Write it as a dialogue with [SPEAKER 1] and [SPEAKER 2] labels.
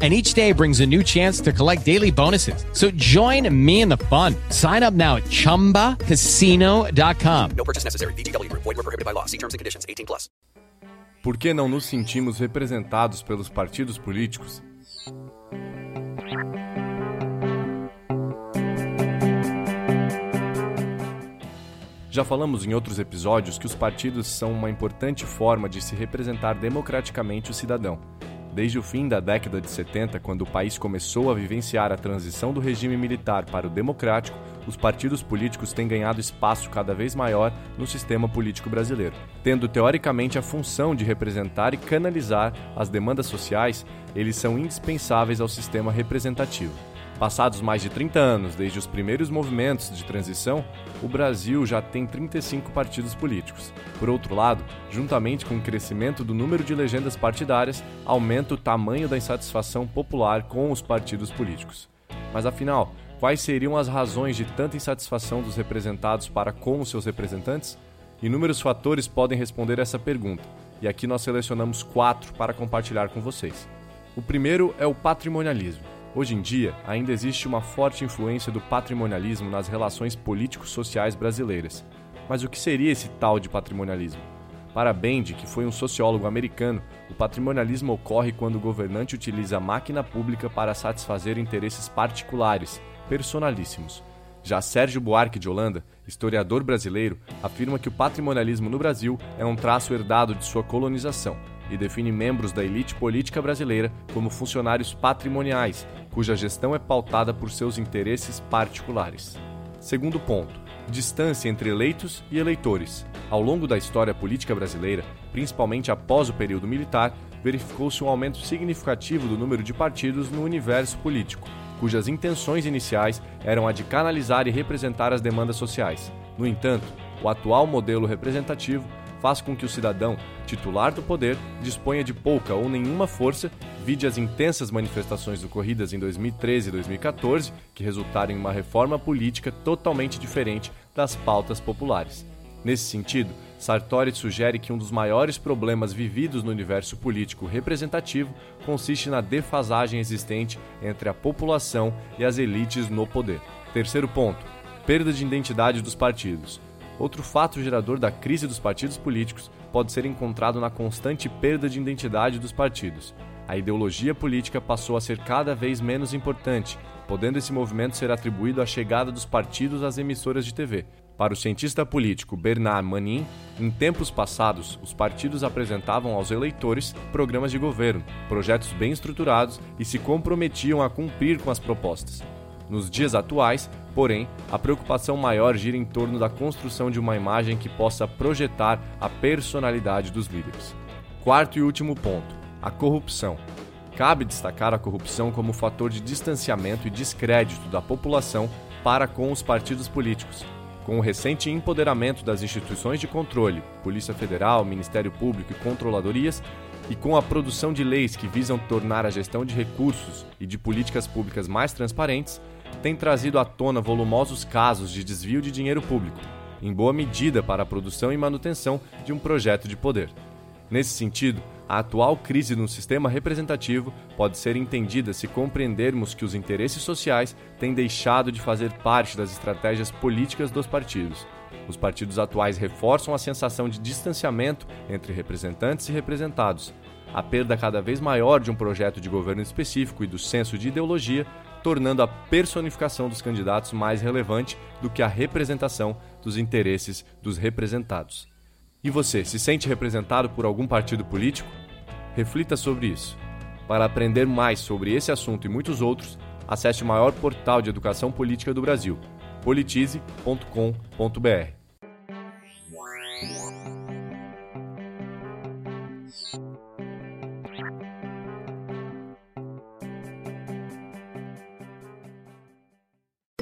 [SPEAKER 1] and each day brings a new chance to collect daily bonuses. So join me in the fun. Sign up now at ChumbaCasino.com.
[SPEAKER 2] No purchase necessary. VGW Group. Void were prohibited by law. See terms and conditions. 18 plus.
[SPEAKER 3] Por que não nos sentimos representados pelos partidos políticos? Já falamos em outros episódios que os partidos são uma importante forma de se representar democraticamente o cidadão. Desde o fim da década de 70, quando o país começou a vivenciar a transição do regime militar para o democrático, os partidos políticos têm ganhado espaço cada vez maior no sistema político brasileiro. Tendo teoricamente a função de representar e canalizar as demandas sociais, eles são indispensáveis ao sistema representativo. Passados mais de 30 anos desde os primeiros movimentos de transição, o Brasil já tem 35 partidos políticos. Por outro lado, juntamente com o crescimento do número de legendas partidárias, aumenta o tamanho da insatisfação popular com os partidos políticos. Mas afinal, quais seriam as razões de tanta insatisfação dos representados para com os seus representantes? Inúmeros fatores podem responder essa pergunta, e aqui nós selecionamos quatro para compartilhar com vocês. O primeiro é o patrimonialismo. Hoje em dia, ainda existe uma forte influência do patrimonialismo nas relações político-sociais brasileiras. Mas o que seria esse tal de patrimonialismo? Para Bendy, que foi um sociólogo americano, o patrimonialismo ocorre quando o governante utiliza a máquina pública para satisfazer interesses particulares, personalíssimos. Já Sérgio Buarque de Holanda, historiador brasileiro, afirma que o patrimonialismo no Brasil é um traço herdado de sua colonização e define membros da elite política brasileira como funcionários patrimoniais, cuja gestão é pautada por seus interesses particulares. Segundo ponto: distância entre eleitos e eleitores. Ao longo da história política brasileira, principalmente após o período militar, verificou-se um aumento significativo do número de partidos no universo político, cujas intenções iniciais eram a de canalizar e representar as demandas sociais. No entanto, o atual modelo representativo faz com que o cidadão, titular do poder, disponha de pouca ou nenhuma força, vide as intensas manifestações ocorridas em 2013 e 2014, que resultaram em uma reforma política totalmente diferente das pautas populares. Nesse sentido, Sartori sugere que um dos maiores problemas vividos no universo político representativo consiste na defasagem existente entre a população e as elites no poder. Terceiro ponto: perda de identidade dos partidos. Outro fato gerador da crise dos partidos políticos pode ser encontrado na constante perda de identidade dos partidos. A ideologia política passou a ser cada vez menos importante, podendo esse movimento ser atribuído à chegada dos partidos às emissoras de TV. Para o cientista político Bernard Manin, em tempos passados, os partidos apresentavam aos eleitores programas de governo, projetos bem estruturados e se comprometiam a cumprir com as propostas. Nos dias atuais, porém, a preocupação maior gira em torno da construção de uma imagem que possa projetar a personalidade dos líderes. Quarto e último ponto: a corrupção. Cabe destacar a corrupção como fator de distanciamento e descrédito da população para com os partidos políticos. Com o recente empoderamento das instituições de controle, Polícia Federal, Ministério Público e controladorias, e com a produção de leis que visam tornar a gestão de recursos e de políticas públicas mais transparentes, tem trazido à tona volumosos casos de desvio de dinheiro público, em boa medida para a produção e manutenção de um projeto de poder. Nesse sentido, a atual crise no sistema representativo pode ser entendida se compreendermos que os interesses sociais têm deixado de fazer parte das estratégias políticas dos partidos. Os partidos atuais reforçam a sensação de distanciamento entre representantes e representados. A perda cada vez maior de um projeto de governo específico e do senso de ideologia tornando a personificação dos candidatos mais relevante do que a representação dos interesses dos representados. E você, se sente representado por algum partido político? Reflita sobre isso. Para aprender mais sobre esse assunto e muitos outros, acesse o maior portal de educação política do Brasil, politize.com.br.